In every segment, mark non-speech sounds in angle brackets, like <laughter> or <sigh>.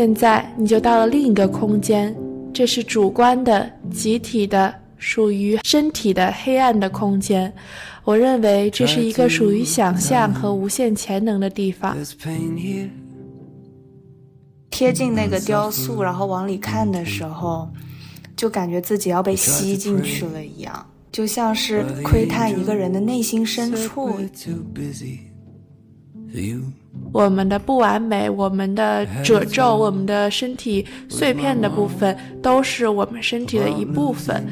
现在你就到了另一个空间，这是主观的、集体的、属于身体的黑暗的空间。我认为这是一个属于想象和无限潜能的地方。贴近那个雕塑，然后往里看的时候，就感觉自己要被吸进去了一样。就像是窥探一个人的内心深处。我们的不完美，我们的褶皱，我们的身体碎片的部分，都是我们身体的一部分。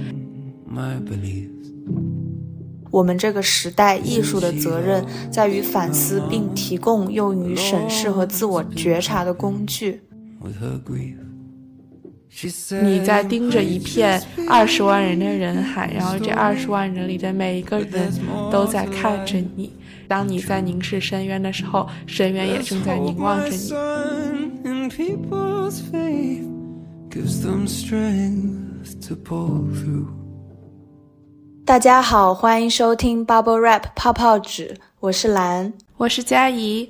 我们这个时代艺术的责任在于反思，并提供用于审视和自我觉察的工具。你在盯着一片二十万人的人海，然后这二十万人里的每一个人都在看着你。当你在凝视深渊的时候，深渊也正在凝望着你。大家好，欢迎收听 Bubble Wrap 泡泡纸，我是蓝，我是佳怡。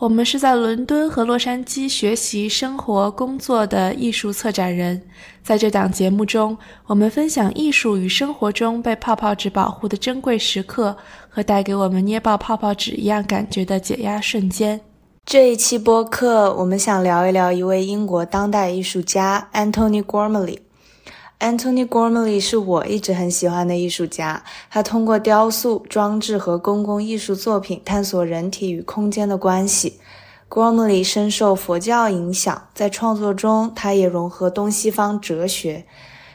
我们是在伦敦和洛杉矶学习、生活、工作的艺术策展人。在这档节目中，我们分享艺术与生活中被泡泡纸保护的珍贵时刻，和带给我们捏爆泡泡纸一样感觉的解压瞬间。这一期播客，我们想聊一聊一位英国当代艺术家 Antony Gormley。Antony Gormley 是我一直很喜欢的艺术家。他通过雕塑、装置和公共艺术作品探索人体与空间的关系。Gormley 深受佛教影响，在创作中，他也融合东西方哲学。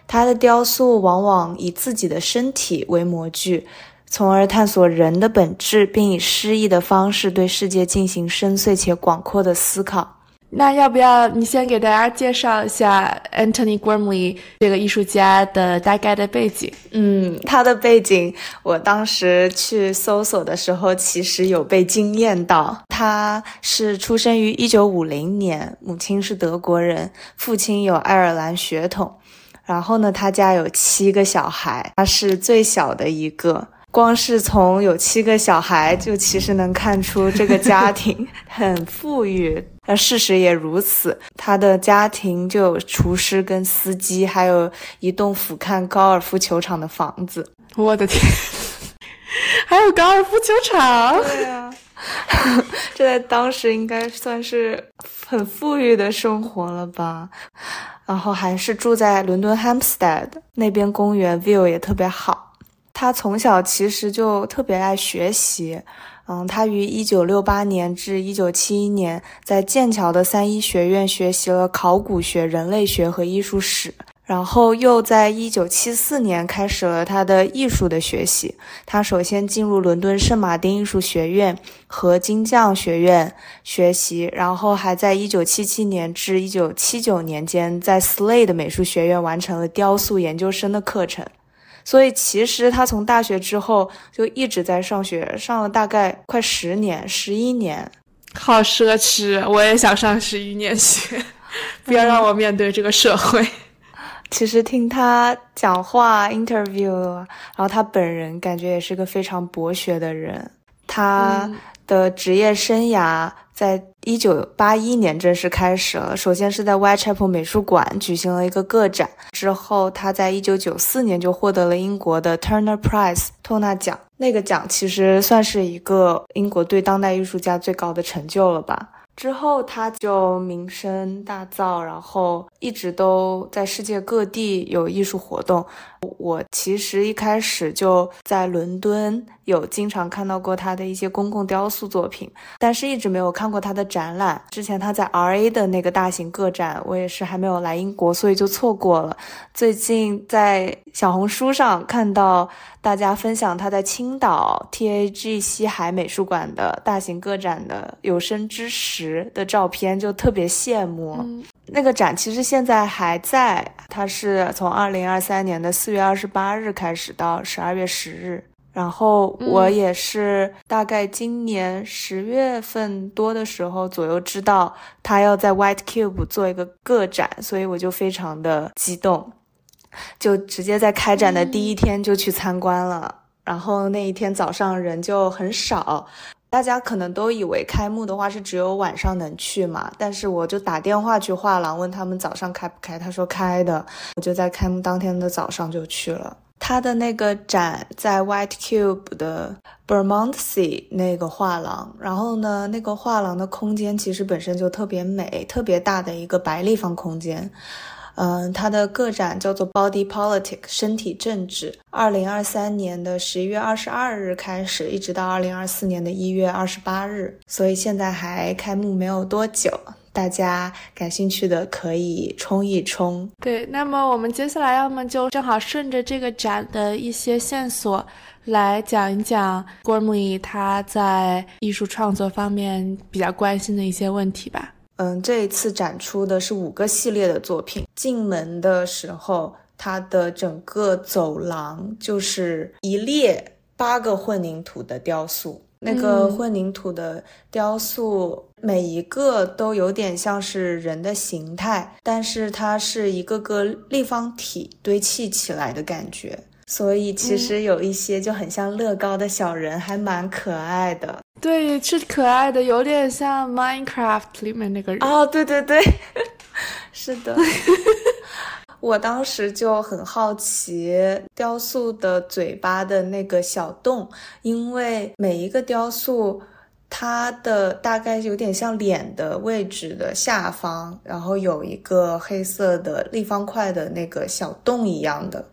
他的雕塑往往以自己的身体为模具，从而探索人的本质，并以诗意的方式对世界进行深邃且广阔的思考。那要不要你先给大家介绍一下 Anthony Gormley 这个艺术家的大概的背景？嗯，他的背景，我当时去搜索的时候，其实有被惊艳到。他是出生于一九五零年，母亲是德国人，父亲有爱尔兰血统。然后呢，他家有七个小孩，他是最小的一个。光是从有七个小孩，就其实能看出这个家庭 <laughs> 很富裕。那事实也如此，他的家庭就有厨师跟司机，还有一栋俯瞰高尔夫球场的房子。我的天，<laughs> 还有高尔夫球场？对呀，<laughs> 这在当时应该算是很富裕的生活了吧？然后还是住在伦敦 Hampstead 那边，公园 view 也特别好。他从小其实就特别爱学习，嗯，他于一九六八年至一九七一年在剑桥的三一学院学习了考古学、人类学和艺术史，然后又在一九七四年开始了他的艺术的学习。他首先进入伦敦圣马丁艺术学院和金匠学院学习，然后还在一九七七年至一九七九年间在 Slade 美术学院完成了雕塑研究生的课程。所以其实他从大学之后就一直在上学，上了大概快十年、十一年，好奢侈！我也想上十一年学，<laughs> 不要让我面对这个社会。<laughs> 其实听他讲话、interview，然后他本人感觉也是个非常博学的人。他的职业生涯。在一九八一年正式开始了。首先是在 Whitechapel 美术馆举行了一个个展，之后他在一九九四年就获得了英国的 Turner Prize 托纳奖。那个奖其实算是一个英国对当代艺术家最高的成就了吧。之后他就名声大噪，然后一直都在世界各地有艺术活动。我其实一开始就在伦敦有经常看到过他的一些公共雕塑作品，但是一直没有看过他的展览。之前他在 R A 的那个大型个展，我也是还没有来英国，所以就错过了。最近在小红书上看到大家分享他在青岛 T A G 西海美术馆的大型个展的有生之时的照片，就特别羡慕。那个展其实现在还在，它是从二零二三年的四月二十八日开始到十二月十日。然后我也是大概今年十月份多的时候左右知道他要在 White Cube 做一个个展，所以我就非常的激动，就直接在开展的第一天就去参观了。然后那一天早上人就很少。大家可能都以为开幕的话是只有晚上能去嘛，但是我就打电话去画廊问他们早上开不开，他说开的，我就在开幕当天的早上就去了。他的那个展在 White Cube 的 Bermondsey 那个画廊，然后呢，那个画廊的空间其实本身就特别美，特别大的一个白立方空间。嗯，它的个展叫做 Body Politics 身体政治，二零二三年的十一月二十二日开始，一直到二零二四年的一月二十八日，所以现在还开幕没有多久。大家感兴趣的可以冲一冲。对，那么我们接下来要么就正好顺着这个展的一些线索来讲一讲 Gormley 他在艺术创作方面比较关心的一些问题吧。嗯，这一次展出的是五个系列的作品。进门的时候，它的整个走廊就是一列八个混凝土的雕塑。那个混凝土的雕塑，每一个都有点像是人的形态，但是它是一个个立方体堆砌起来的感觉，所以其实有一些就很像乐高的小人，还蛮可爱的。对，是可爱的，有点像 Minecraft 里面那个人。哦，对对对，<laughs> 是的。<laughs> 我当时就很好奇雕塑的嘴巴的那个小洞，因为每一个雕塑，它的大概有点像脸的位置的下方，然后有一个黑色的立方块的那个小洞一样的。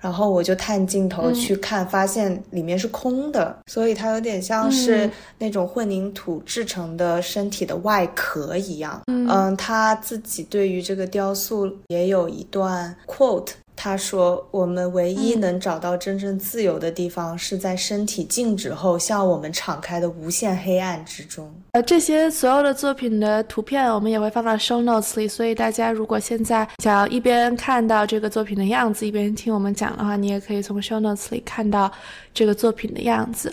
然后我就探镜头去看，发现里面是空的，所以它有点像是那种混凝土制成的身体的外壳一样。嗯，他自己对于这个雕塑也有一段 quote。他说：“我们唯一能找到真正自由的地方，是在身体静止后向我们敞开的无限黑暗之中。”呃，这些所有的作品的图片，我们也会放到 show notes 里。所以大家如果现在想要一边看到这个作品的样子，一边听我们讲的话，你也可以从 show notes 里看到这个作品的样子。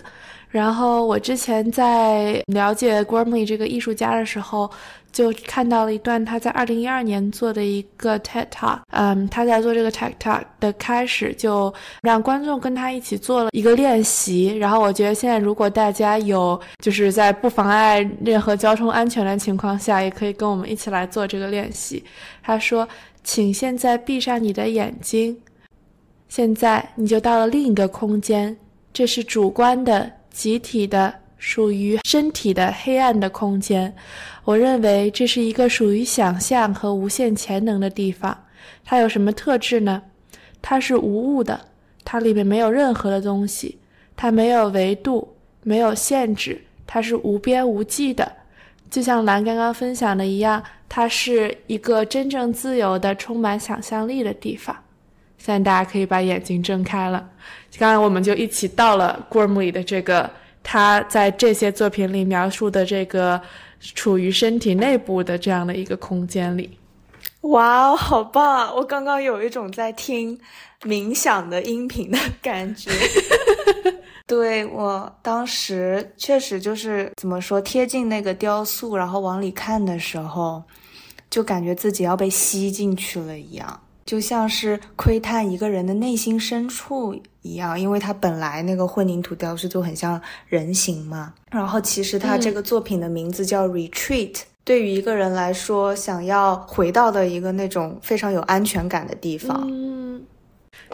然后我之前在了解 Gormley 这个艺术家的时候。就看到了一段他在二零一二年做的一个 TED Talk，嗯，他在做这个 TED Talk 的开始就让观众跟他一起做了一个练习。然后我觉得现在如果大家有就是在不妨碍任何交通安全的情况下，也可以跟我们一起来做这个练习。他说：“请现在闭上你的眼睛，现在你就到了另一个空间，这是主观的、集体的。”属于身体的黑暗的空间，我认为这是一个属于想象和无限潜能的地方。它有什么特质呢？它是无物的，它里面没有任何的东西，它没有维度，没有限制，它是无边无际的。就像蓝刚刚分享的一样，它是一个真正自由的、充满想象力的地方。现在大家可以把眼睛睁开了，刚刚我们就一起到了 Gormley 的这个。他在这些作品里描述的这个处于身体内部的这样的一个空间里，哇哦，好棒！我刚刚有一种在听冥想的音频的感觉。<laughs> 对我当时确实就是怎么说，贴近那个雕塑，然后往里看的时候，就感觉自己要被吸进去了一样。就像是窥探一个人的内心深处一样，因为他本来那个混凝土雕塑就很像人形嘛。然后其实他这个作品的名字叫 Retreat，对于一个人来说，想要回到的一个那种非常有安全感的地方。嗯，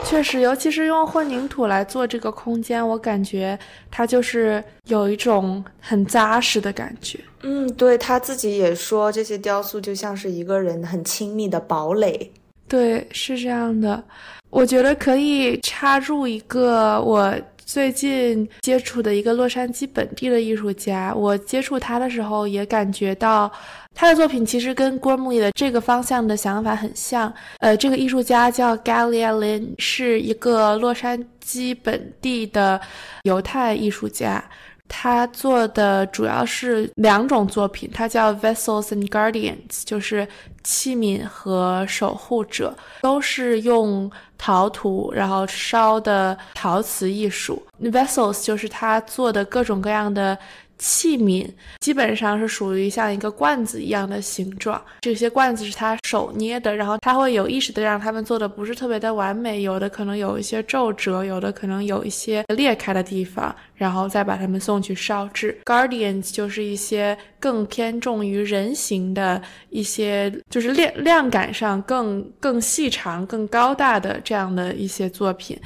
确实，尤其是用混凝土来做这个空间，我感觉它就是有一种很扎实的感觉。嗯，对他自己也说，这些雕塑就像是一个人很亲密的堡垒。对，是这样的。我觉得可以插入一个我最近接触的一个洛杉矶本地的艺术家。我接触他的时候，也感觉到他的作品其实跟郭木 y 的这个方向的想法很像。呃，这个艺术家叫 Galia Lin，是一个洛杉矶本地的犹太艺术家。他做的主要是两种作品，它叫 Vessels and Guardians，就是器皿和守护者，都是用陶土然后烧的陶瓷艺术。Vessels 就是他做的各种各样的器皿基本上是属于像一个罐子一样的形状，这些罐子是他手捏的，然后他会有意识的让他们做的不是特别的完美，有的可能有一些皱褶，有的可能有一些裂开的地方，然后再把它们送去烧制。Guardians 就是一些更偏重于人形的一些，就是量量感上更更细长、更高大的这样的一些作品。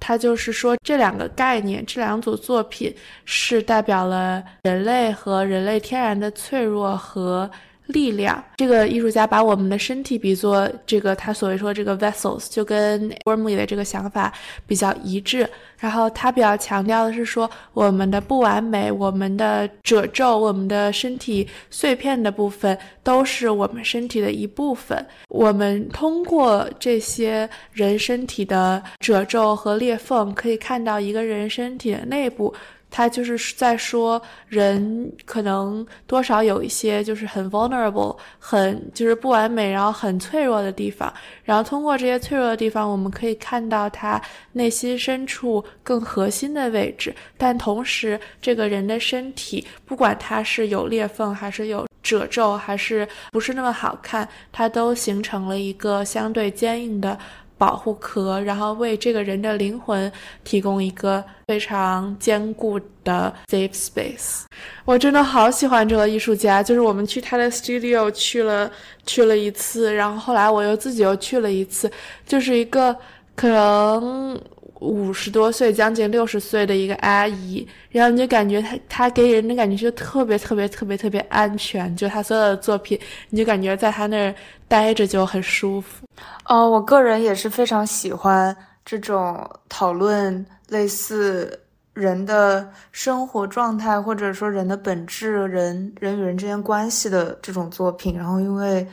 他就是说，这两个概念，这两组作品是代表了人类和人类天然的脆弱和。力量，这个艺术家把我们的身体比作这个他所谓说这个 vessels，就跟 Wormley 的这个想法比较一致。然后他比较强调的是说，我们的不完美，我们的褶皱，我们的身体碎片的部分，都是我们身体的一部分。我们通过这些人身体的褶皱和裂缝，可以看到一个人身体的内部。他就是在说，人可能多少有一些就是很 vulnerable，很就是不完美，然后很脆弱的地方。然后通过这些脆弱的地方，我们可以看到他内心深处更核心的位置。但同时，这个人的身体，不管他是有裂缝，还是有褶皱，还是不是那么好看，它都形成了一个相对坚硬的。保护壳，然后为这个人的灵魂提供一个非常坚固的 safe space。我真的好喜欢这个艺术家，就是我们去他的 studio 去了去了一次，然后后来我又自己又去了一次，就是一个可能。五十多岁，将近六十岁的一个阿姨，然后你就感觉她，她给人的感觉就特别特别特别特别安全，就她所有的作品，你就感觉在她那儿待着就很舒服。哦，我个人也是非常喜欢这种讨论类似人的生活状态，或者说人的本质、人人与人之间关系的这种作品。然后，因为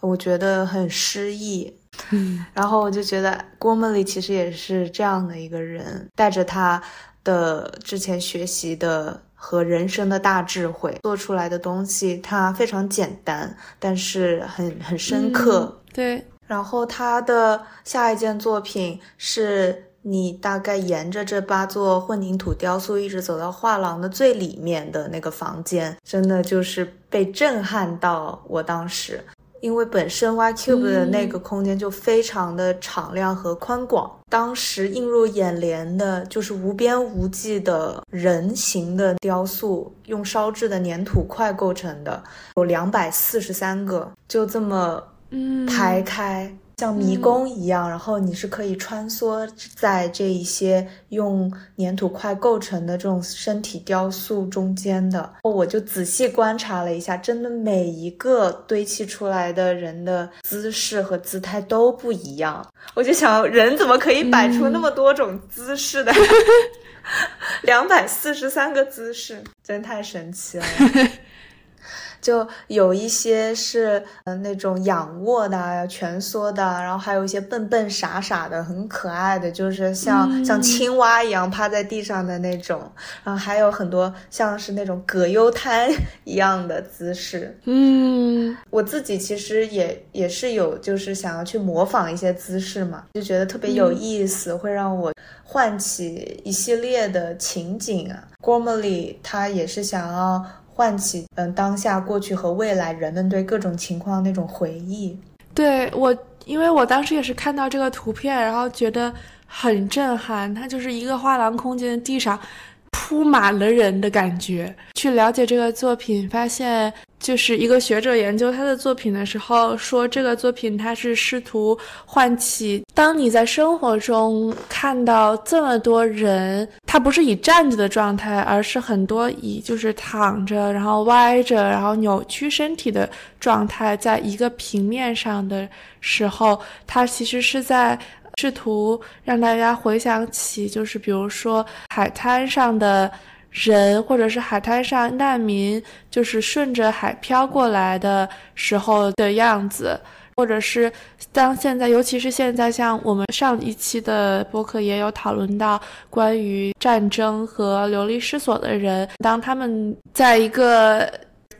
我觉得很诗意。嗯，然后我就觉得郭沫莉其实也是这样的一个人，带着他的之前学习的和人生的大智慧做出来的东西，它非常简单，但是很很深刻。对，然后他的下一件作品是你大概沿着这八座混凝土雕塑一直走到画廊的最里面的那个房间，真的就是被震撼到，我当时。因为本身 Y Cube 的那个空间就非常的敞亮和宽广，当时映入眼帘的就是无边无际的人形的雕塑，用烧制的粘土块构成的，有两百四十三个，就这么排开。像迷宫一样，然后你是可以穿梭在这一些用粘土块构成的这种身体雕塑中间的。我就仔细观察了一下，真的每一个堆砌出来的人的姿势和姿态都不一样。我就想，人怎么可以摆出那么多种姿势的？<laughs> 两百四十三个姿势，真太神奇了。<laughs> 就有一些是嗯那种仰卧的、蜷缩的，然后还有一些笨笨傻傻的、很可爱的，就是像像青蛙一样趴在地上的那种，然后还有很多像是那种葛优瘫一样的姿势。嗯，我自己其实也也是有，就是想要去模仿一些姿势嘛，就觉得特别有意思，会让我唤起一系列的情景啊。Gormley 他也是想要。唤起嗯当下、过去和未来人们对各种情况那种回忆。对我，因为我当时也是看到这个图片，然后觉得很震撼。它就是一个画廊空间地上铺满了人的感觉。去了解这个作品，发现。就是一个学者研究他的作品的时候说，这个作品他是试图唤起，当你在生活中看到这么多人，他不是以站着的状态，而是很多以就是躺着，然后歪着，然后扭曲身体的状态，在一个平面上的时候，他其实是在试图让大家回想起，就是比如说海滩上的。人或者是海滩上难民，就是顺着海漂过来的时候的样子，或者是当现在，尤其是现在，像我们上一期的播客也有讨论到关于战争和流离失所的人，当他们在一个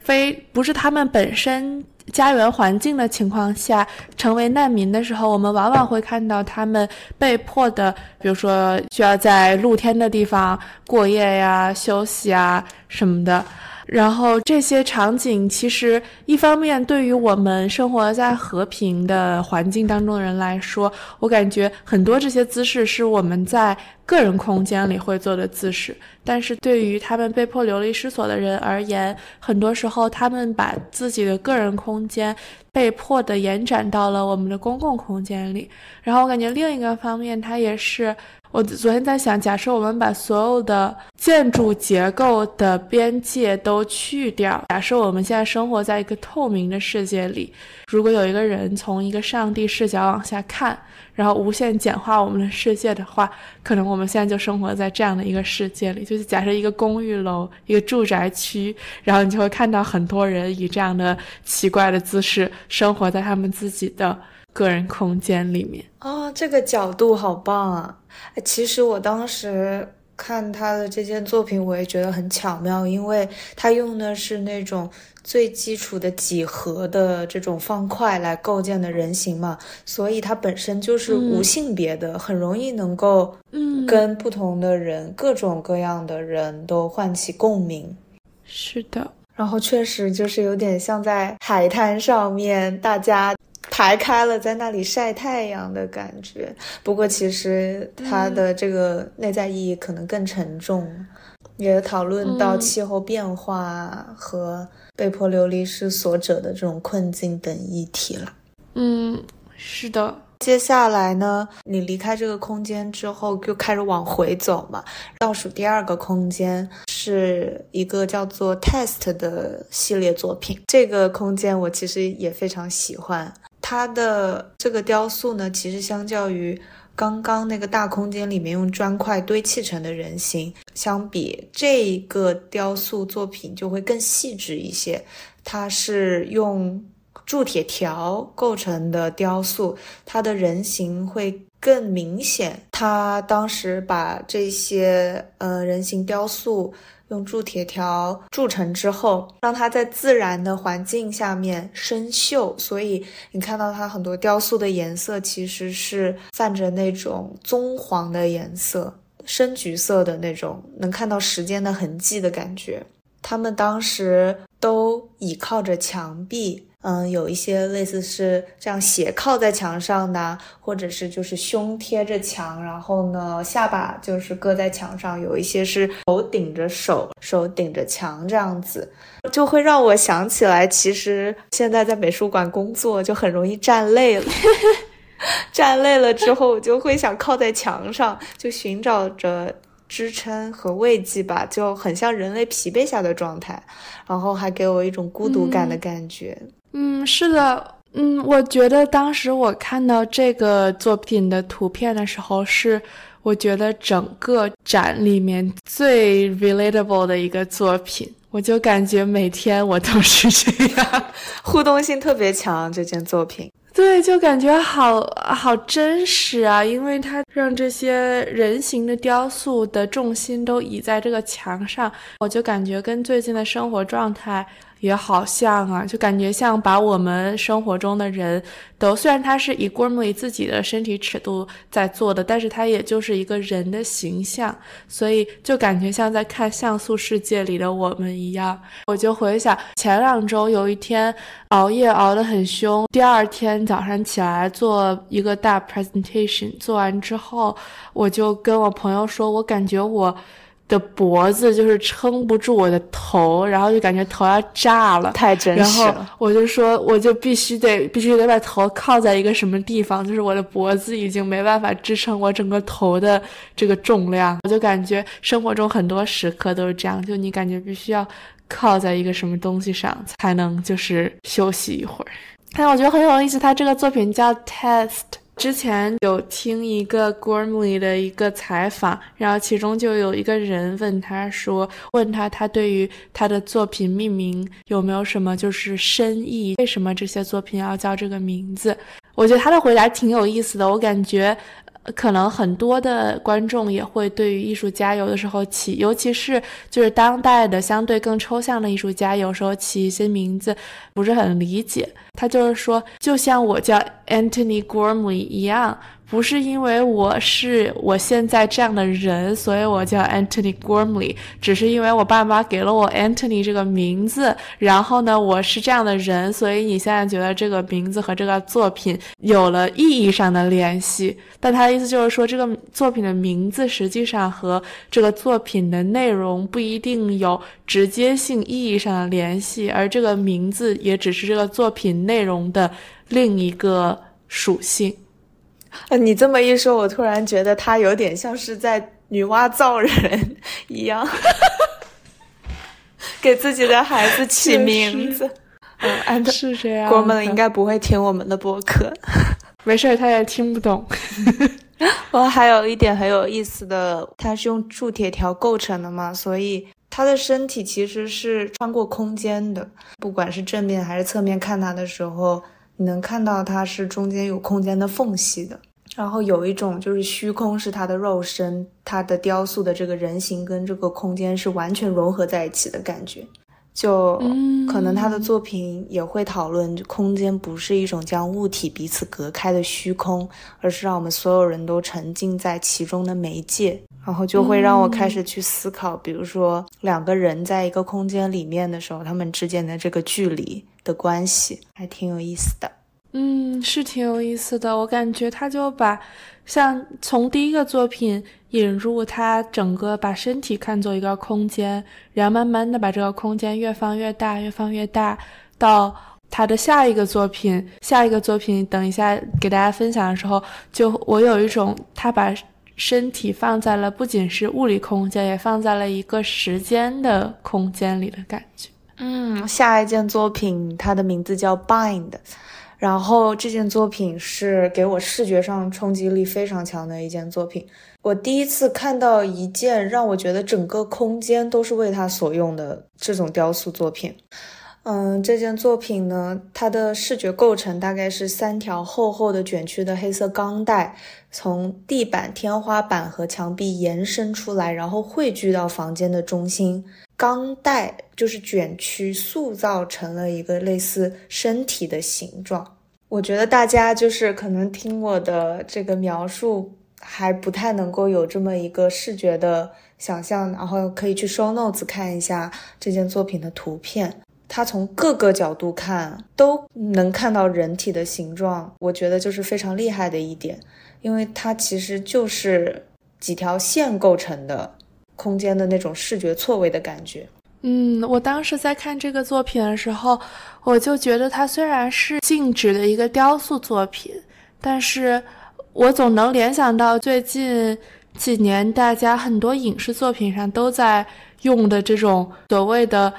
非不是他们本身家园环境的情况下成为难民的时候，我们往往会看到他们被迫的，比如说需要在露天的地方过夜呀、休息啊什么的。然后这些场景其实一方面对于我们生活在和平的环境当中的人来说，我感觉很多这些姿势是我们在个人空间里会做的姿势，但是对于他们被迫流离失所的人而言，很多时候他们把自己的个人空间被迫的延展到了我们的公共空间里。然后我感觉另一个方面，它也是。我昨天在想，假设我们把所有的建筑结构的边界都去掉，假设我们现在生活在一个透明的世界里，如果有一个人从一个上帝视角往下看，然后无限简化我们的世界的话，可能我们现在就生活在这样的一个世界里。就是假设一个公寓楼、一个住宅区，然后你就会看到很多人以这样的奇怪的姿势生活在他们自己的。个人空间里面哦，这个角度好棒啊！其实我当时看他的这件作品，我也觉得很巧妙，因为他用的是那种最基础的几何的这种方块来构建的人形嘛，所以它本身就是无性别的，很容易能够嗯跟不同的人、各种各样的人都唤起共鸣。是的，然后确实就是有点像在海滩上面，大家。排开了，在那里晒太阳的感觉。不过，其实它的这个内在意义可能更沉重，也讨论到气候变化和被迫流离失所者的这种困境等议题了。嗯，是的。接下来呢，你离开这个空间之后，就开始往回走嘛。倒数第二个空间是一个叫做 Test 的系列作品。这个空间我其实也非常喜欢。它的这个雕塑呢，其实相较于刚刚那个大空间里面用砖块堆砌成的人形相比，这个雕塑作品就会更细致一些。它是用铸铁条构成的雕塑，它的人形会更明显。他当时把这些呃人形雕塑。用铸铁条铸成之后，让它在自然的环境下面生锈，所以你看到它很多雕塑的颜色其实是泛着那种棕黄的颜色，深橘色的那种，能看到时间的痕迹的感觉。他们当时都倚靠着墙壁。嗯，有一些类似是这样斜靠在墙上的，或者是就是胸贴着墙，然后呢下巴就是搁在墙上，有一些是头顶着手，手顶着墙这样子，就会让我想起来，其实现在在美术馆工作就很容易站累了，<laughs> 站累了之后我就会想靠在墙上，就寻找着支撑和慰藉吧，就很像人类疲惫下的状态，然后还给我一种孤独感的感觉。嗯，是的，嗯，我觉得当时我看到这个作品的图片的时候，是我觉得整个展里面最 relatable 的一个作品。我就感觉每天我都是这样，<laughs> 互动性特别强。这件作品，对，就感觉好好真实啊，因为它让这些人形的雕塑的重心都倚在这个墙上，我就感觉跟最近的生活状态。也好像啊，就感觉像把我们生活中的人都，虽然他是以 Gormley 自己的身体尺度在做的，但是他也就是一个人的形象，所以就感觉像在看像素世界里的我们一样。我就回想前两周有一天熬夜熬得很凶，第二天早上起来做一个大 presentation，做完之后，我就跟我朋友说，我感觉我。的脖子就是撑不住我的头，然后就感觉头要炸了，太真实了。然后我就说，我就必须得必须得把头靠在一个什么地方，就是我的脖子已经没办法支撑我整个头的这个重量。我就感觉生活中很多时刻都是这样，就你感觉必须要靠在一个什么东西上才能就是休息一会儿。但我觉得很有意思，他这个作品叫 Test。之前有听一个 Gormley 的一个采访，然后其中就有一个人问他说：“问他他对于他的作品命名有没有什么就是深意？为什么这些作品要叫这个名字？”我觉得他的回答挺有意思的。我感觉，可能很多的观众也会对于艺术家有的时候起，尤其是就是当代的相对更抽象的艺术家，有时候起一些名字不是很理解。他就是说，就像我叫 Anthony Gormley 一样。不是因为我是我现在这样的人，所以我叫 Anthony Gormley，只是因为我爸妈给了我 Anthony 这个名字，然后呢，我是这样的人，所以你现在觉得这个名字和这个作品有了意义上的联系。但他的意思就是说，这个作品的名字实际上和这个作品的内容不一定有直接性意义上的联系，而这个名字也只是这个作品内容的另一个属性。呃，<laughs> 你这么一说，我突然觉得他有点像是在女娲造人一样，<laughs> 给自己的孩子 <laughs> 起名字。嗯，安德是这样。国门应该不会听我们的播客，没事，他也听不懂。我还有一点很有意思的，它是用铸铁条构成的嘛，所以他的身体其实是穿过空间的，不管是正面还是侧面看他的时候。你能看到它是中间有空间的缝隙的，然后有一种就是虚空是它的肉身，它的雕塑的这个人形跟这个空间是完全融合在一起的感觉。就可能他的作品也会讨论，空间不是一种将物体彼此隔开的虚空，而是让我们所有人都沉浸在其中的媒介。然后就会让我开始去思考，比如说两个人在一个空间里面的时候，他们之间的这个距离的关系，还挺有意思的。嗯，是挺有意思的。我感觉他就把像从第一个作品引入他整个把身体看作一个空间，然后慢慢的把这个空间越放越大，越放越大，到他的下一个作品，下一个作品等一下给大家分享的时候，就我有一种他把。身体放在了不仅是物理空间，也放在了一个时间的空间里的感觉。嗯，下一件作品它的名字叫 Bind，然后这件作品是给我视觉上冲击力非常强的一件作品。我第一次看到一件让我觉得整个空间都是为它所用的这种雕塑作品。嗯，这件作品呢，它的视觉构成大概是三条厚厚的卷曲的黑色钢带，从地板、天花板和墙壁延伸出来，然后汇聚到房间的中心。钢带就是卷曲，塑造成了一个类似身体的形状。我觉得大家就是可能听我的这个描述，还不太能够有这么一个视觉的想象，然后可以去 show notes 看一下这件作品的图片。它从各个角度看都能看到人体的形状，我觉得就是非常厉害的一点，因为它其实就是几条线构成的空间的那种视觉错位的感觉。嗯，我当时在看这个作品的时候，我就觉得它虽然是静止的一个雕塑作品，但是我总能联想到最近几年大家很多影视作品上都在用的这种所谓的。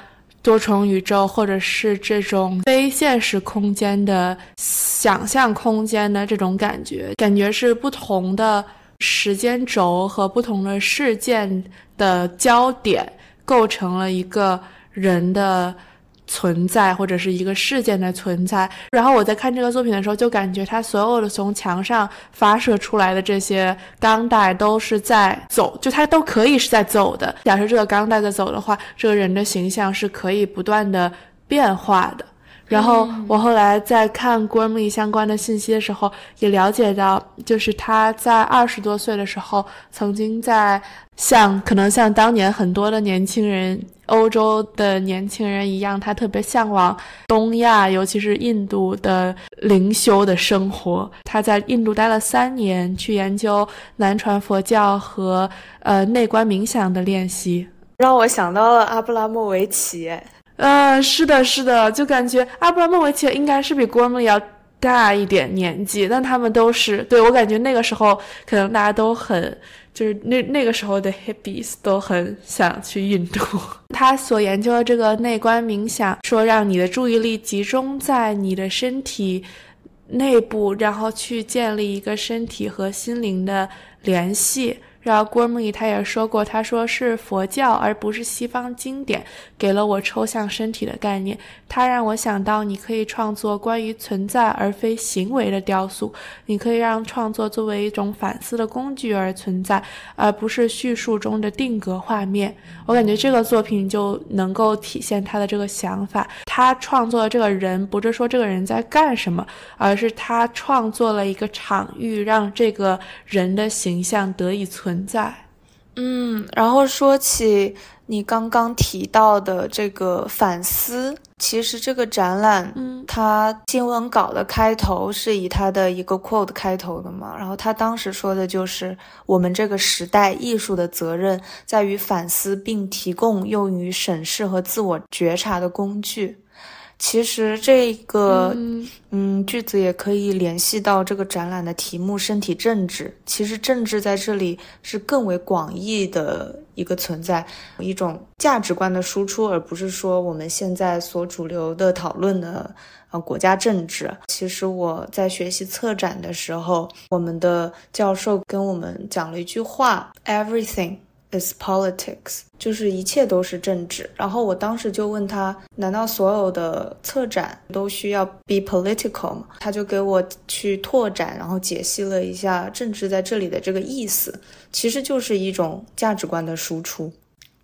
多重宇宙，或者是这种非现实空间的想象空间的这种感觉，感觉是不同的时间轴和不同的事件的焦点构成了一个人的。存在或者是一个事件的存在，然后我在看这个作品的时候，就感觉它所有的从墙上发射出来的这些钢带都是在走，就它都可以是在走的。假设这个钢带在走的话，这个人的形象是可以不断的变化的。然后我后来在看 Gormley 相关的信息的时候，也了解到，就是他在二十多岁的时候，曾经在像可能像当年很多的年轻人，欧洲的年轻人一样，他特别向往东亚，尤其是印度的灵修的生活。他在印度待了三年，去研究南传佛教和呃内观冥想的练习，让我想到了阿布拉莫维奇。呃，是的，是的，就感觉阿布拉莫维奇应该是比郭沫要大一点年纪，但他们都是对我感觉那个时候可能大家都很，就是那那个时候的 hippies 都很想去印度。<laughs> 他所研究的这个内观冥想，说让你的注意力集中在你的身体内部，然后去建立一个身体和心灵的联系。然后郭沫里他也说过，他说是佛教而不是西方经典给了我抽象身体的概念，它让我想到你可以创作关于存在而非行为的雕塑，你可以让创作作为一种反思的工具而存在，而不是叙述中的定格画面。我感觉这个作品就能够体现他的这个想法。他创作的这个人不是说这个人在干什么，而是他创作了一个场域，让这个人的形象得以存。存在，嗯，然后说起你刚刚提到的这个反思，其实这个展览，嗯，它新闻稿的开头是以它的一个 quote 开头的嘛，然后他当时说的就是我们这个时代艺术的责任在于反思，并提供用于审视和自我觉察的工具。其实这个嗯句子也可以联系到这个展览的题目“身体政治”。其实政治在这里是更为广义的一个存在，一种价值观的输出，而不是说我们现在所主流的讨论的呃国家政治。其实我在学习策展的时候，我们的教授跟我们讲了一句话：“Everything。” is politics，就是一切都是政治。然后我当时就问他，难道所有的策展都需要 be political 吗？他就给我去拓展，然后解析了一下政治在这里的这个意思，其实就是一种价值观的输出。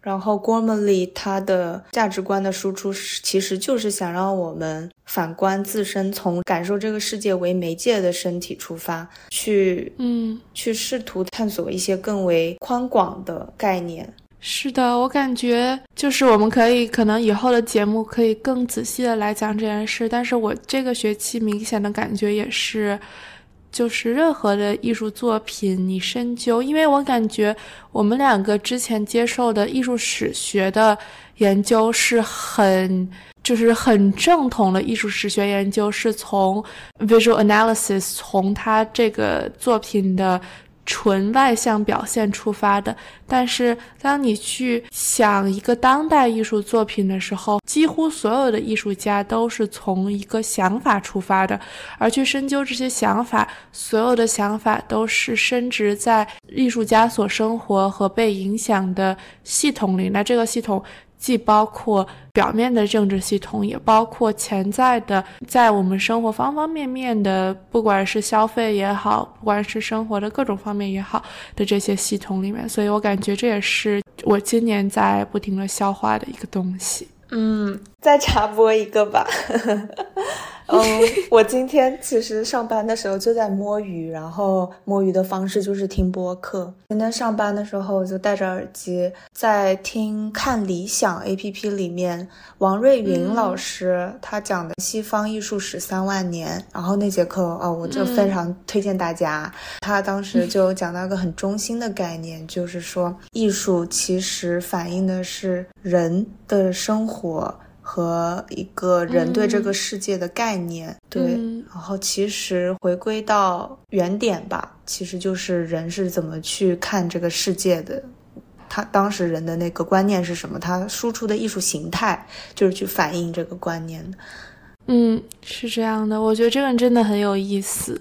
然后 Gormley 他的价值观的输出，其实就是想让我们反观自身，从感受这个世界为媒介的身体出发，去嗯，去试图探索一些更为宽广的概念。是的，我感觉就是我们可以可能以后的节目可以更仔细的来讲这件事，但是我这个学期明显的感觉也是。就是任何的艺术作品，你深究，因为我感觉我们两个之前接受的艺术史学的研究是很，就是很正统的艺术史学研究，是从 visual analysis，从他这个作品的。纯外向表现出发的，但是当你去想一个当代艺术作品的时候，几乎所有的艺术家都是从一个想法出发的，而去深究这些想法，所有的想法都是深植在艺术家所生活和被影响的系统里。那这个系统。既包括表面的政治系统，也包括潜在的在我们生活方方面面的，不管是消费也好，不管是生活的各种方面也好的这些系统里面，所以我感觉这也是我今年在不停的消化的一个东西。嗯，再插播一个吧。<laughs> 嗯，我今天其实上班的时候就在摸鱼，然后摸鱼的方式就是听播客。今天上班的时候我就戴着耳机在听看理想 A P P 里面王瑞云老师他讲的西方艺术史三万年，然后那节课哦，我就非常推荐大家。他当时就讲到一个很中心的概念，就是说艺术其实反映的是人的生活。和一个人对这个世界的概念，对，然后其实回归到原点吧，其实就是人是怎么去看这个世界的，他当时人的那个观念是什么，他输出的艺术形态就是去反映这个观念的。嗯，是这样的，我觉得这个真的很有意思。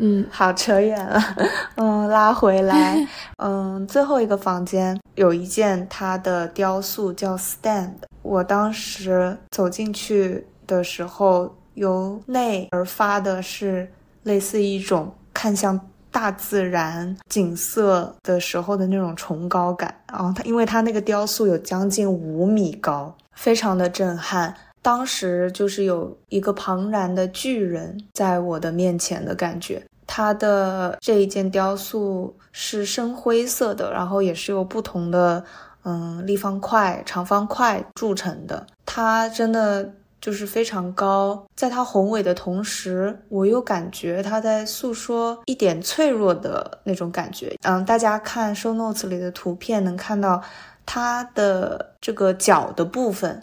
嗯，好，扯远了，<laughs> 嗯，拉回来，<laughs> 嗯，最后一个房间有一件它的雕塑叫 Stand。我当时走进去的时候，由内而发的是类似一种看向大自然景色的时候的那种崇高感。然后它，因为它那个雕塑有将近五米高，非常的震撼。当时就是有一个庞然的巨人在我的面前的感觉。它的这一件雕塑是深灰色的，然后也是有不同的。嗯，立方块、长方块铸成的，它真的就是非常高。在它宏伟的同时，我又感觉它在诉说一点脆弱的那种感觉。嗯，大家看 show notes 里的图片，能看到它的这个脚的部分，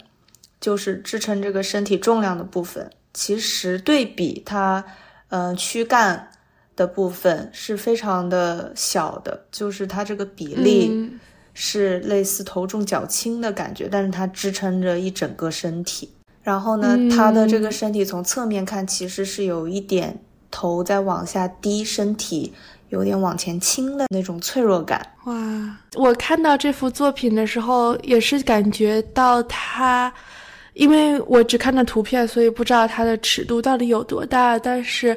就是支撑这个身体重量的部分。其实对比它，嗯，躯干的部分是非常的小的，就是它这个比例。是类似头重脚轻的感觉，但是它支撑着一整个身体。然后呢，它的这个身体从侧面看，其实是有一点头在往下低，身体有点往前倾的那种脆弱感。哇，我看到这幅作品的时候，也是感觉到它，因为我只看到图片，所以不知道它的尺度到底有多大，但是。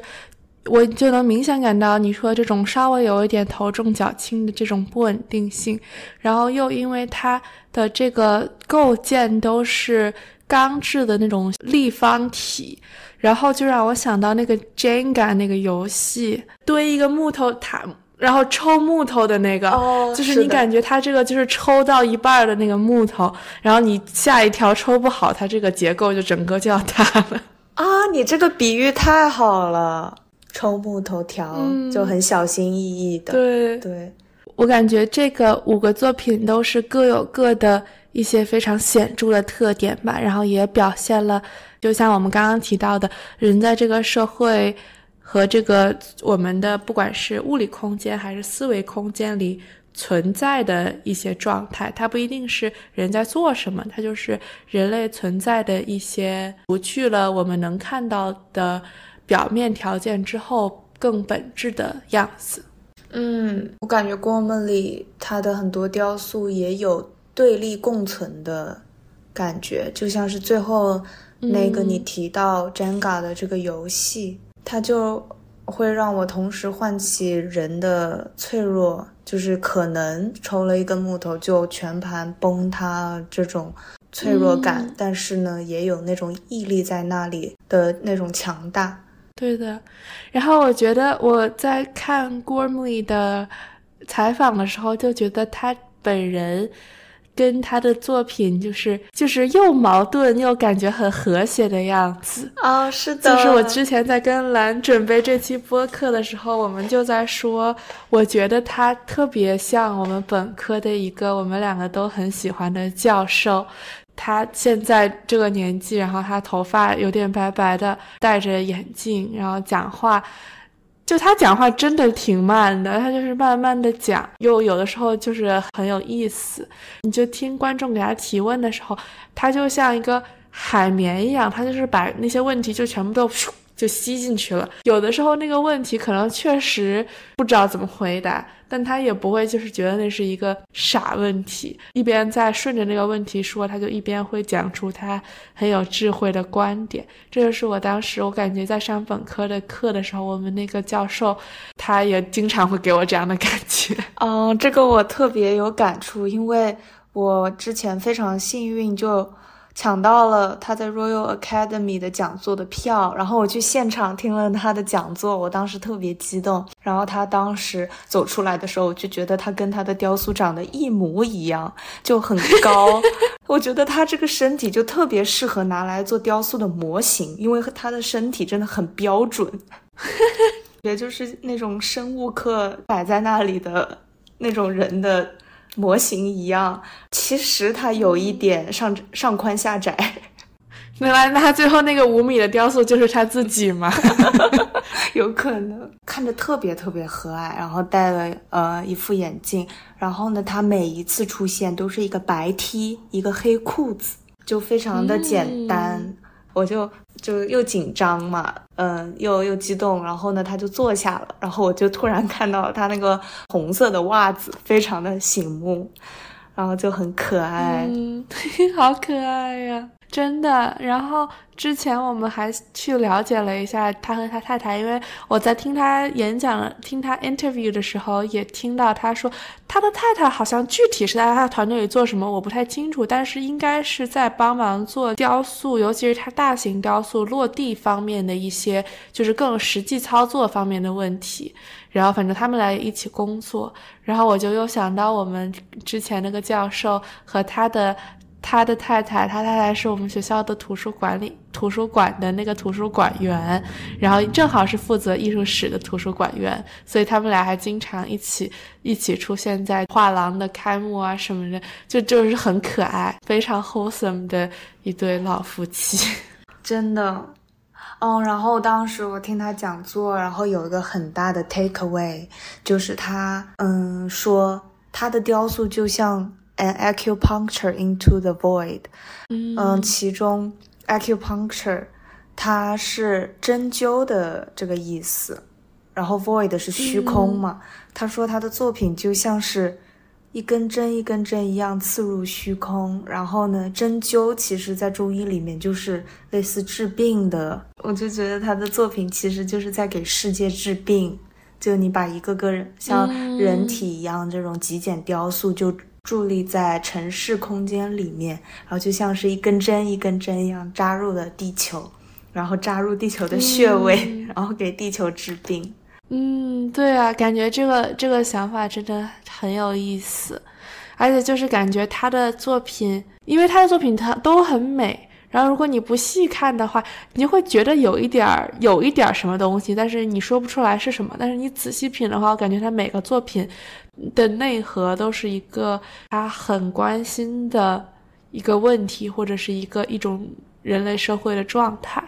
我就能明显感到你说这种稍微有一点头重脚轻的这种不稳定性，然后又因为它的这个构建都是钢制的那种立方体，然后就让我想到那个 Jenga 那个游戏，堆一个木头塔，然后抽木头的那个，就是你感觉它这个就是抽到一半的那个木头，然后你下一条抽不好，它这个结构就整个就要塌了。啊，你这个比喻太好了。抽木头条就很小心翼翼的，对对，我感觉这个五个作品都是各有各的一些非常显著的特点吧，然后也表现了，就像我们刚刚提到的，人在这个社会和这个我们的不管是物理空间还是思维空间里存在的一些状态，它不一定是人在做什么，它就是人类存在的一些除去了我们能看到的。表面条件之后更本质的样子，嗯，我感觉郭梦里他的很多雕塑也有对立共存的感觉，就像是最后那个你提到 Jenga 的这个游戏，它就会让我同时唤起人的脆弱，就是可能抽了一根木头就全盘崩塌这种脆弱感，但是呢，也有那种毅力在那里的那种强大。对的，然后我觉得我在看 Gormley 的采访的时候，就觉得他本人跟他的作品就是就是又矛盾又感觉很和谐的样子啊，是的。就是我之前在跟兰准备这期播客的时候，我们就在说，我觉得他特别像我们本科的一个我们两个都很喜欢的教授。他现在这个年纪，然后他头发有点白白的，戴着眼镜，然后讲话，就他讲话真的挺慢的，他就是慢慢的讲，又有的时候就是很有意思。你就听观众给他提问的时候，他就像一个海绵一样，他就是把那些问题就全部都。就吸进去了。有的时候那个问题可能确实不知道怎么回答，但他也不会就是觉得那是一个傻问题。一边在顺着那个问题说，他就一边会讲出他很有智慧的观点。这就是我当时我感觉在上本科的课的时候，我们那个教授他也经常会给我这样的感觉。嗯，这个我特别有感触，因为我之前非常幸运就。抢到了他在 Royal Academy 的讲座的票，然后我去现场听了他的讲座，我当时特别激动。然后他当时走出来的时候，我就觉得他跟他的雕塑长得一模一样，就很高。<laughs> 我觉得他这个身体就特别适合拿来做雕塑的模型，因为他的身体真的很标准，<laughs> 也就是那种生物课摆在那里的那种人的。模型一样，其实它有一点上上宽下窄。<laughs> 原来，那最后那个五米的雕塑就是他自己吗？<laughs> 有可能，看着特别特别和蔼，然后戴了呃一副眼镜，然后呢，他每一次出现都是一个白 T，一个黑裤子，就非常的简单。我就就又紧张嘛，嗯，又又激动，然后呢，他就坐下了，然后我就突然看到他那个红色的袜子，非常的醒目，然后就很可爱，嗯，<laughs> 好可爱呀。真的，然后之前我们还去了解了一下他和他太太，因为我在听他演讲、听他 interview 的时候，也听到他说他的太太好像具体是在他团队里做什么，我不太清楚，但是应该是在帮忙做雕塑，尤其是他大型雕塑落地方面的一些，就是更实际操作方面的问题。然后反正他们俩一起工作，然后我就又想到我们之前那个教授和他的。他的太太，他太太是我们学校的图书馆里图书馆的那个图书馆员，然后正好是负责艺术史的图书馆员，所以他们俩还经常一起一起出现在画廊的开幕啊什么的，就就是很可爱，非常 wholesome 的一对老夫妻，<laughs> 真的，嗯，然后当时我听他讲座，然后有一个很大的 take away，就是他嗯说他的雕塑就像。An acupuncture into the void，嗯，其中 acupuncture 它是针灸的这个意思，然后 void 是虚空嘛。他说他的作品就像是一根针一根针一样刺入虚空。然后呢，针灸其实在中医里面就是类似治病的。我就觉得他的作品其实就是在给世界治病。就你把一个个人像人体一样这种极简雕塑就。伫立在城市空间里面，然后就像是一根针一根针一样扎入了地球，然后扎入地球的穴位，<laughs> 然后给地球治病。嗯，对啊，感觉这个这个想法真的很有意思，而且就是感觉他的作品，因为他的作品他都很美。然后，如果你不细看的话，你就会觉得有一点儿，有一点儿什么东西，但是你说不出来是什么。但是你仔细品的话，我感觉他每个作品的内核都是一个他很关心的一个问题，或者是一个一种人类社会的状态。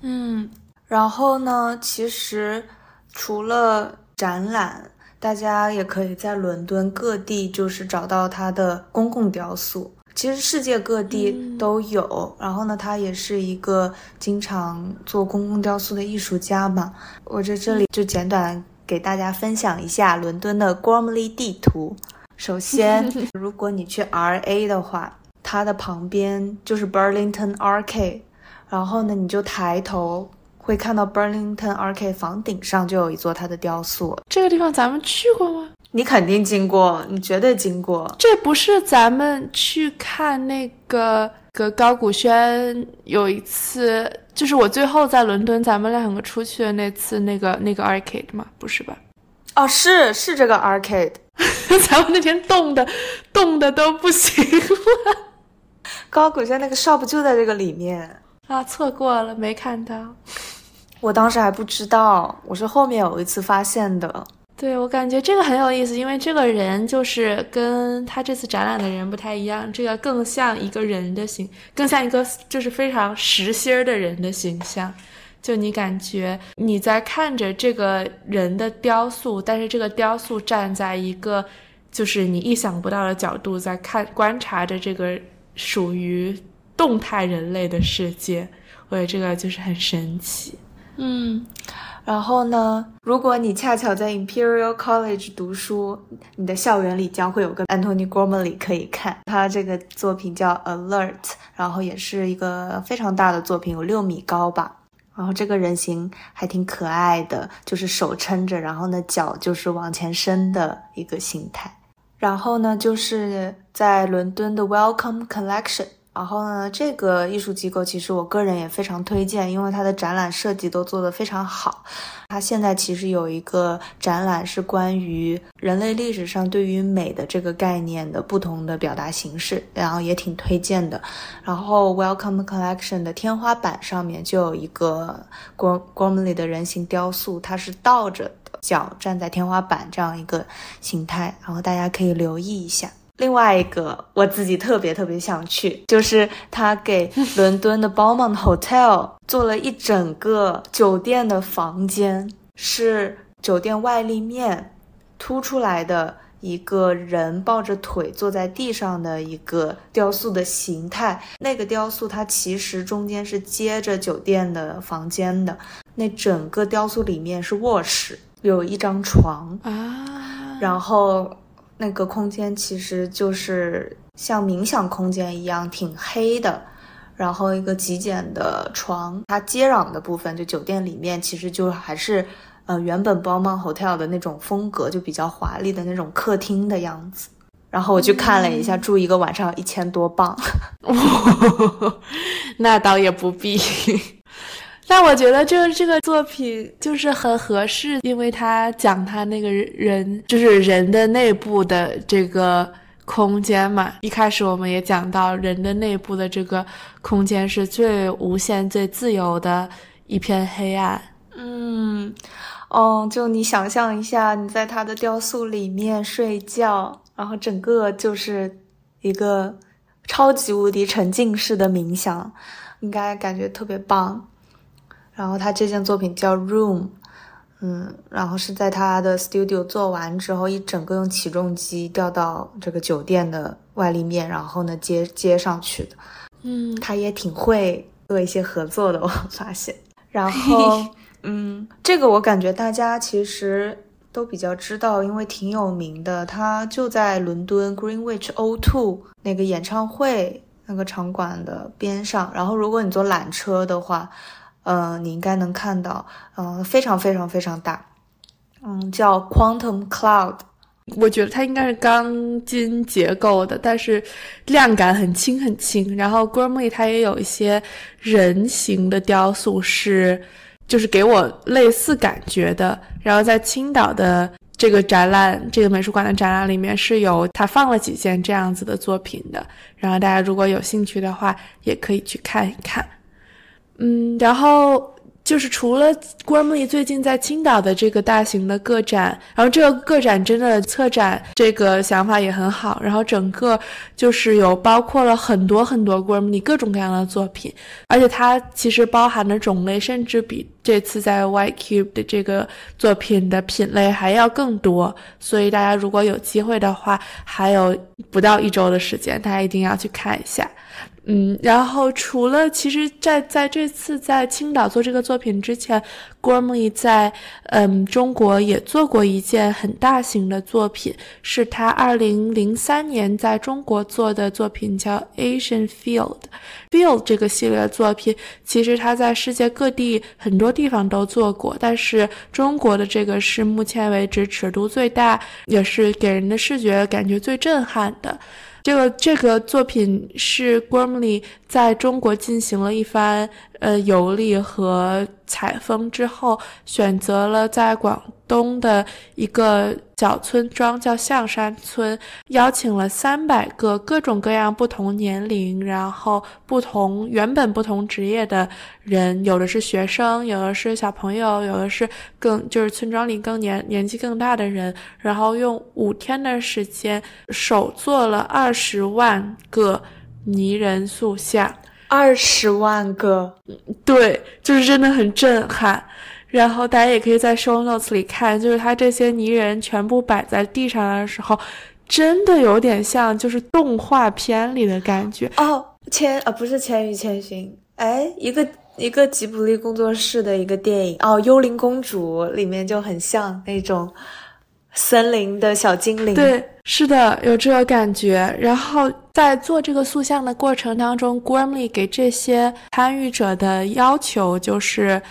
嗯，然后呢，其实除了展览，大家也可以在伦敦各地就是找到他的公共雕塑。其实世界各地都有，然后呢，他也是一个经常做公共雕塑的艺术家嘛。我在这里就简短给大家分享一下伦敦的 Gormley 地图。首先，<laughs> 如果你去 R A 的话，它的旁边就是 Burlington Arcade，然后呢，你就抬头会看到 Burlington Arcade 房顶上就有一座它的雕塑。这个地方咱们去过吗？你肯定经过，你绝对经过。这不是咱们去看那个个高古轩有一次，就是我最后在伦敦咱们两个出去的那次那个那个 arcade 吗？不是吧？哦，是是这个 arcade。<laughs> 咱们那天冻的冻的都不行了。<laughs> 高古轩那个 shop 就在这个里面啊，错过了，没看到。我当时还不知道，我是后面有一次发现的。对我感觉这个很有意思，因为这个人就是跟他这次展览的人不太一样，这个更像一个人的形，更像一个就是非常实心儿的人的形象。就你感觉你在看着这个人的雕塑，但是这个雕塑站在一个就是你意想不到的角度在看观察着这个属于动态人类的世界，我觉得这个就是很神奇。嗯。然后呢？如果你恰巧在 Imperial College 读书，你的校园里将会有个 Antony Gormley 可以看。他这个作品叫 Alert，然后也是一个非常大的作品，有六米高吧。然后这个人形还挺可爱的，就是手撑着，然后呢脚就是往前伸的一个形态。然后呢，就是在伦敦的 Welcome Collection。然后呢，这个艺术机构其实我个人也非常推荐，因为它的展览设计都做得非常好。它现在其实有一个展览是关于人类历史上对于美的这个概念的不同的表达形式，然后也挺推荐的。然后 Welcome Collection 的天花板上面就有一个 Gormley 的人形雕塑，它是倒着的脚站在天花板这样一个形态，然后大家可以留意一下。另外一个我自己特别特别想去，就是他给伦敦的 Beaumont Hotel 做了一整个酒店的房间，是酒店外立面凸出来的一个人抱着腿坐在地上的一个雕塑的形态。那个雕塑它其实中间是接着酒店的房间的，那整个雕塑里面是卧室，有一张床啊，然后。那个空间其实就是像冥想空间一样，挺黑的。然后一个极简的床，它接壤的部分就酒店里面，其实就还是呃原本 b o m a n Hotel 的那种风格，就比较华丽的那种客厅的样子。然后我去看了一下，住一个晚上一千多镑，<laughs> <laughs> 那倒也不必。但我觉得这个这个作品就是很合适，因为他讲他那个人就是人的内部的这个空间嘛。一开始我们也讲到，人的内部的这个空间是最无限、最自由的一片黑暗。嗯，哦，就你想象一下，你在他的雕塑里面睡觉，然后整个就是一个超级无敌沉浸式的冥想，应该感觉特别棒。然后他这件作品叫 Room，嗯，然后是在他的 studio 做完之后，一整个用起重机吊到这个酒店的外立面，然后呢接接上去的，嗯，他也挺会做一些合作的，我发现。然后 <laughs> 嗯，这个我感觉大家其实都比较知道，因为挺有名的。他就在伦敦 Greenwich O2 那个演唱会那个场馆的边上。然后，如果你坐缆车的话，呃，你应该能看到，嗯，非常非常非常大，嗯，叫 Quantum Cloud。我觉得它应该是钢筋结构的，但是量感很轻很轻。然后 g r o m l y 它也有一些人形的雕塑，是就是给我类似感觉的。然后在青岛的这个展览，这个美术馆的展览里面是有他放了几件这样子的作品的。然后大家如果有兴趣的话，也可以去看一看。嗯，然后。就是除了 Grammy 最近在青岛的这个大型的个展，然后这个个展真的策展这个想法也很好，然后整个就是有包括了很多很多 Grammy 各种各样的作品，而且它其实包含的种类甚至比这次在 White Cube 的这个作品的品类还要更多，所以大家如果有机会的话，还有不到一周的时间，大家一定要去看一下。嗯，然后除了其实，在在这次在青岛做这个作品之前，Gormley 在嗯中国也做过一件很大型的作品，是他二零零三年在中国做的作品，叫 Asian Field。Field 这个系列作品，其实他在世界各地很多地方都做过，但是中国的这个是目前为止尺度最大，也是给人的视觉感觉最震撼的。这个这个作品是 Gormley 在中国进行了一番呃游历和采风之后，选择了在广东的一个小村庄叫象山村，邀请了三百个各种各样不同年龄，然后不同原本不同职业的人，有的是学生，有的是小朋友，有的是更就是村庄里更年年纪更大的人，然后用五天的时间手做了二十万个泥人塑像，二十万个，对，就是真的很震撼。然后大家也可以在 show notes 里看，就是他这些泥人全部摆在地上的时候，真的有点像就是动画片里的感觉哦。千啊，不是《千与千寻》，哎，一个一个吉卜力工作室的一个电影哦，《幽灵公主》里面就很像那种森林的小精灵。对，是的，有这个感觉。然后在做这个塑像的过程当中 g r a m l y 给这些参与者的要求就是。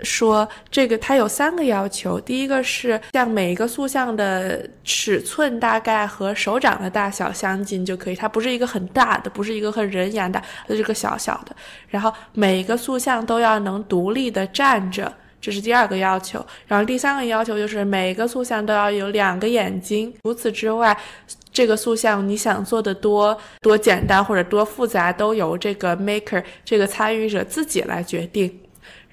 说这个，它有三个要求。第一个是像每一个塑像的尺寸大概和手掌的大小相近就可以，它不是一个很大的，不是一个很人一样大，它是个小小的。然后每一个塑像都要能独立的站着，这是第二个要求。然后第三个要求就是每一个塑像都要有两个眼睛。除此之外，这个塑像你想做的多多简单或者多复杂，都由这个 maker 这个参与者自己来决定。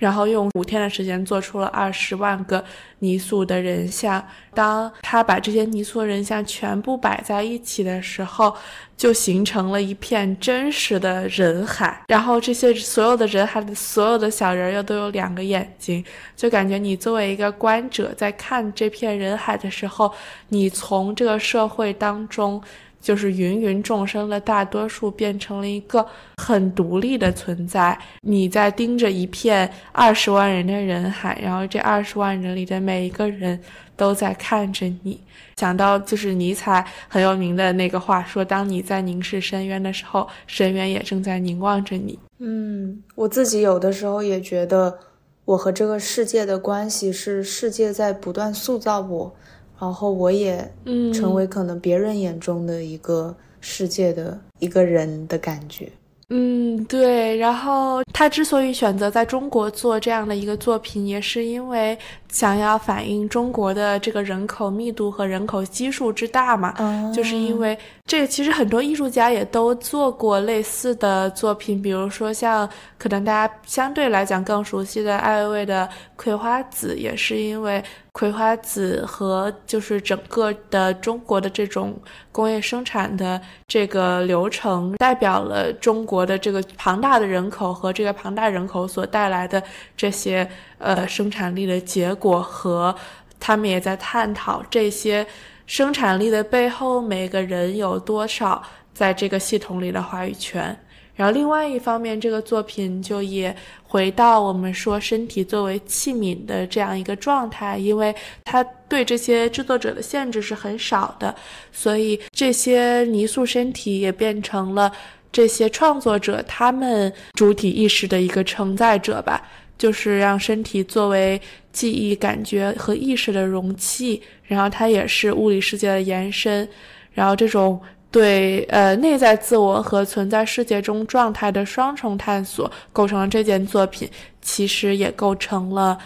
然后用五天的时间做出了二十万个泥塑的人像。当他把这些泥塑人像全部摆在一起的时候，就形成了一片真实的人海。然后这些所有的人海的所有的小人儿又都有两个眼睛，就感觉你作为一个观者在看这片人海的时候，你从这个社会当中。就是芸芸众生的大多数变成了一个很独立的存在，你在盯着一片二十万人的人海，然后这二十万人里的每一个人都在看着你。想到就是尼采很有名的那个话，说当你在凝视深渊的时候，深渊也正在凝望着你。嗯，我自己有的时候也觉得，我和这个世界的关系是世界在不断塑造我。然后我也成为可能别人眼中的一个世界的一个人的感觉。嗯，对。然后他之所以选择在中国做这样的一个作品，也是因为想要反映中国的这个人口密度和人口基数之大嘛。就是因为这个，其实很多艺术家也都做过类似的作品，比如说像可能大家相对来讲更熟悉的艾薇薇的《葵花籽》，也是因为。葵花籽和就是整个的中国的这种工业生产的这个流程，代表了中国的这个庞大的人口和这个庞大人口所带来的这些呃生产力的结果，和他们也在探讨这些生产力的背后，每个人有多少在这个系统里的话语权。然后另外一方面，这个作品就也回到我们说身体作为器皿的这样一个状态，因为它对这些制作者的限制是很少的，所以这些泥塑身体也变成了这些创作者他们主体意识的一个承载者吧，就是让身体作为记忆、感觉和意识的容器，然后它也是物理世界的延伸，然后这种。对，呃，内在自我和存在世界中状态的双重探索，构成了这件作品，其实也构成了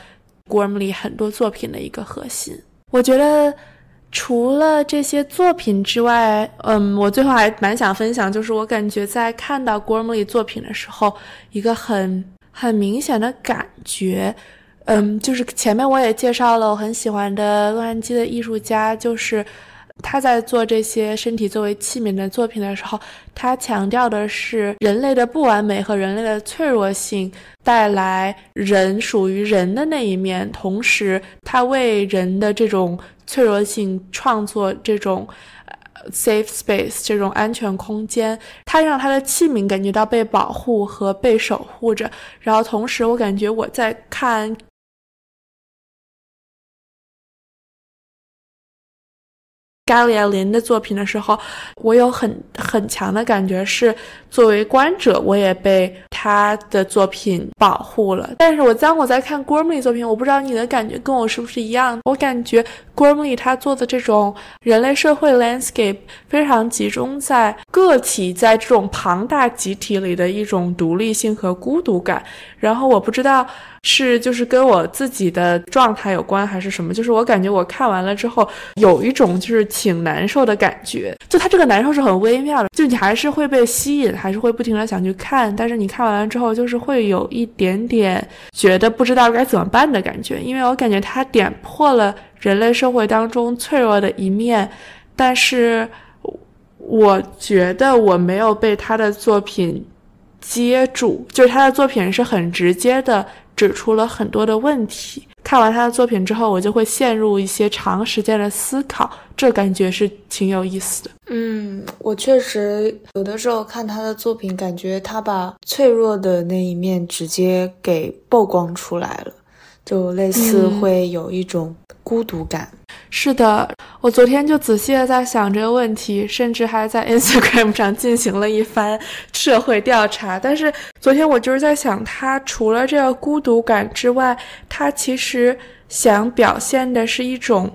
Gormley 很多作品的一个核心。我觉得，除了这些作品之外，嗯，我最后还蛮想分享，就是我感觉在看到 Gormley 作品的时候，一个很很明显的感觉，嗯，就是前面我也介绍了我很喜欢的洛杉矶的艺术家，就是。他在做这些身体作为器皿的作品的时候，他强调的是人类的不完美和人类的脆弱性带来人属于人的那一面，同时他为人的这种脆弱性创作这种 safe space 这种安全空间，他让他的器皿感觉到被保护和被守护着，然后同时我感觉我在看。加里亚林的作品的时候，我有很很强的感觉是，作为观者，我也被他的作品保护了。但是我当我在看 Gormley 作品，我不知道你的感觉跟我是不是一样。我感觉 Gormley 他做的这种人类社会 landscape 非常集中在个体在这种庞大集体里的一种独立性和孤独感。然后我不知道。是，就是跟我自己的状态有关，还是什么？就是我感觉我看完了之后，有一种就是挺难受的感觉。就他这个难受是很微妙的，就你还是会被吸引，还是会不停的想去看。但是你看完了之后，就是会有一点点觉得不知道该怎么办的感觉，因为我感觉他点破了人类社会当中脆弱的一面，但是我觉得我没有被他的作品接住，就是他的作品是很直接的。指出了很多的问题。看完他的作品之后，我就会陷入一些长时间的思考，这感觉是挺有意思的。嗯，我确实有的时候看他的作品，感觉他把脆弱的那一面直接给曝光出来了。就类似会有一种孤独感。是的，我昨天就仔细的在想这个问题，甚至还在 <laughs> Instagram 上进行了一番社会调查。但是昨天我就是在想，他除了这个孤独感之外，他其实想表现的是一种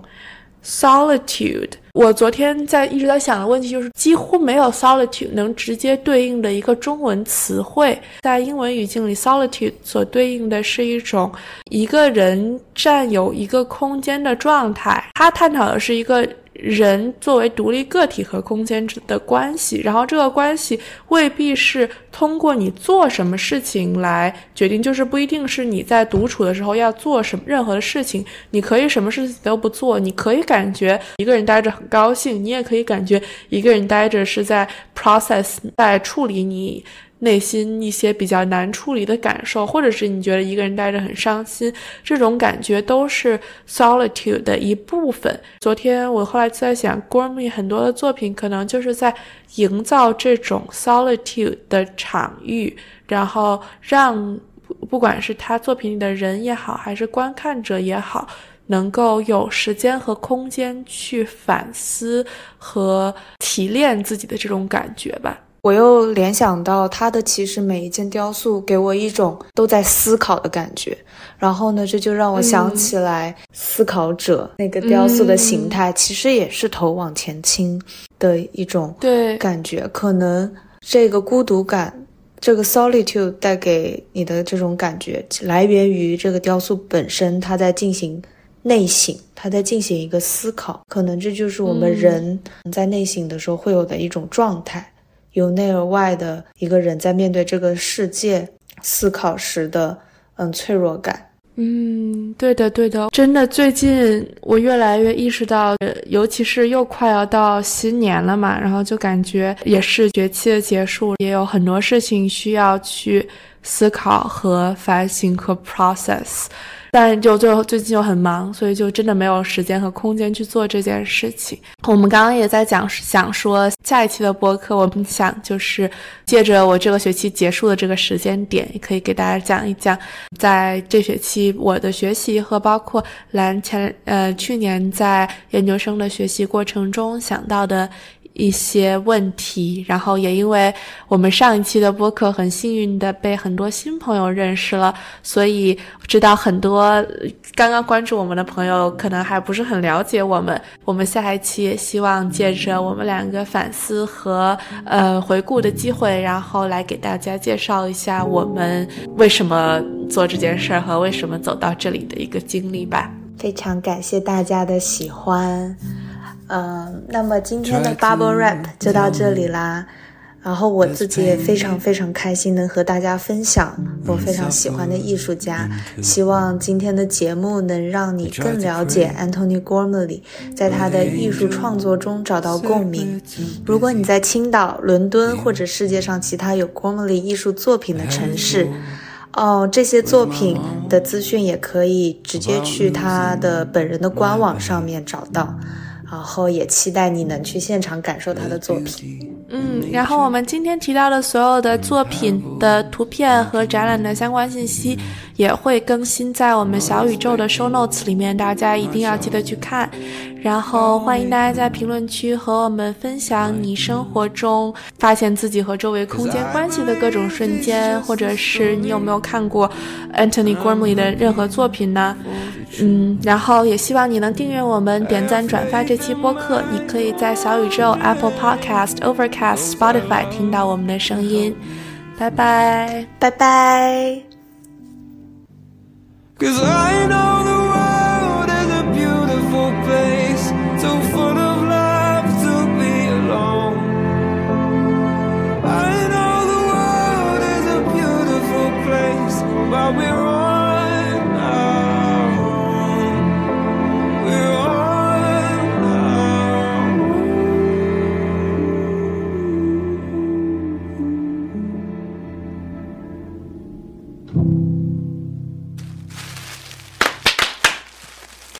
solitude。我昨天在一直在想的问题就是，几乎没有 solitude 能直接对应的一个中文词汇。在英文语境里，solitude 所对应的是一种一个人占有一个空间的状态。它探讨的是一个。人作为独立个体和空间的关系，然后这个关系未必是通过你做什么事情来决定，就是不一定是你在独处的时候要做什么任何的事情，你可以什么事情都不做，你可以感觉一个人待着很高兴，你也可以感觉一个人待着是在 process 在处理你。内心一些比较难处理的感受，或者是你觉得一个人待着很伤心，这种感觉都是 solitude 的一部分。昨天我后来在想，Gormley 很多的作品可能就是在营造这种 solitude 的场域，然后让不管是他作品里的人也好，还是观看者也好，能够有时间和空间去反思和提炼自己的这种感觉吧。我又联想到他的，其实每一件雕塑给我一种都在思考的感觉。然后呢，这就让我想起来思考者那个雕塑的形态，其实也是头往前倾的一种对感觉。可能这个孤独感，这个 solitude 带给你的这种感觉，来源于这个雕塑本身，它在进行内省，它在进行一个思考。可能这就是我们人在内省的时候会有的一种状态。由内而外的一个人在面对这个世界思考时的，嗯，脆弱感。嗯，对的，对的，真的，最近我越来越意识到，尤其是又快要到新年了嘛，然后就感觉也是学期的结束，也有很多事情需要去思考和反省和 process。但就最后最近又很忙，所以就真的没有时间和空间去做这件事情。我们刚刚也在讲，想说下一期的播客，我们想就是借着我这个学期结束的这个时间点，也可以给大家讲一讲，在这学期我的学习和包括蓝前呃去年在研究生的学习过程中想到的。一些问题，然后也因为我们上一期的播客很幸运的被很多新朋友认识了，所以知道很多刚刚关注我们的朋友可能还不是很了解我们。我们下一期也希望借着我们两个反思和呃回顾的机会，然后来给大家介绍一下我们为什么做这件事儿和为什么走到这里的一个经历吧。非常感谢大家的喜欢。嗯，那么今天的 Bubble Rap 就到这里啦。然后我自己也非常非常开心能和大家分享我非常喜欢的艺术家。希望今天的节目能让你更了解 Anthony Gormley，在他的艺术创作中找到共鸣。如果你在青岛、伦敦或者世界上其他有 Gormley 艺术作品的城市，哦，这些作品的资讯也可以直接去他的本人的官网上面找到。然后也期待你能去现场感受他的作品。嗯，然后我们今天提到的所有的作品的图片和展览的相关信息，也会更新在我们小宇宙的 show notes 里面，大家一定要记得去看。然后欢迎大家在评论区和我们分享你生活中发现自己和周围空间关系的各种瞬间，或者是你有没有看过 Anthony Gormley 的任何作品呢？嗯，然后也希望你能订阅我们、点赞、转发这期播客。你可以在小宇宙、Apple Podcast、Overcast、Spotify 听到我们的声音。拜拜，拜拜。Cause I know